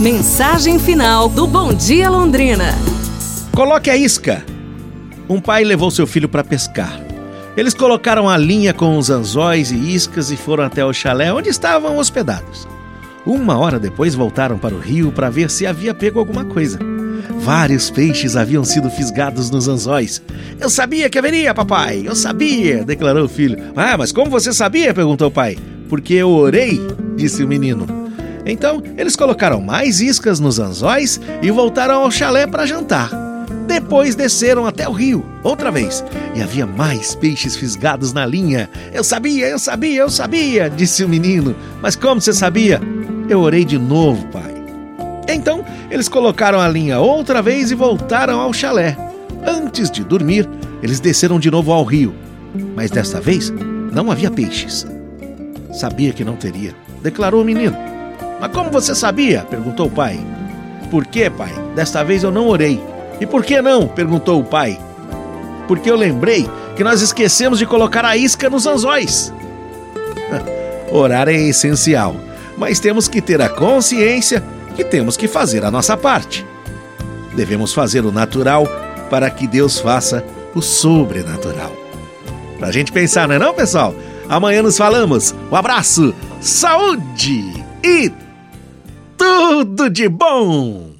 Mensagem final do Bom Dia Londrina. Coloque a isca. Um pai levou seu filho para pescar. Eles colocaram a linha com os anzóis e iscas e foram até o chalé onde estavam hospedados. Uma hora depois voltaram para o rio para ver se havia pego alguma coisa. Vários peixes haviam sido fisgados nos anzóis. Eu sabia que haveria, papai! Eu sabia! declarou o filho. Ah, mas como você sabia? perguntou o pai. Porque eu orei, disse o menino. Então eles colocaram mais iscas nos anzóis e voltaram ao chalé para jantar. Depois desceram até o rio, outra vez, e havia mais peixes fisgados na linha. Eu sabia, eu sabia, eu sabia, disse o menino. Mas como você sabia? Eu orei de novo, pai. Então eles colocaram a linha outra vez e voltaram ao chalé. Antes de dormir, eles desceram de novo ao rio. Mas desta vez não havia peixes. Sabia que não teria, declarou o menino. Mas como você sabia? perguntou o pai. Por que, pai? Desta vez eu não orei. E por que não? perguntou o pai. Porque eu lembrei que nós esquecemos de colocar a isca nos anzóis. Orar é essencial, mas temos que ter a consciência que temos que fazer a nossa parte. Devemos fazer o natural para que Deus faça o sobrenatural. Pra gente pensar, não é não, pessoal? Amanhã nos falamos. Um abraço, saúde e tudo de bom!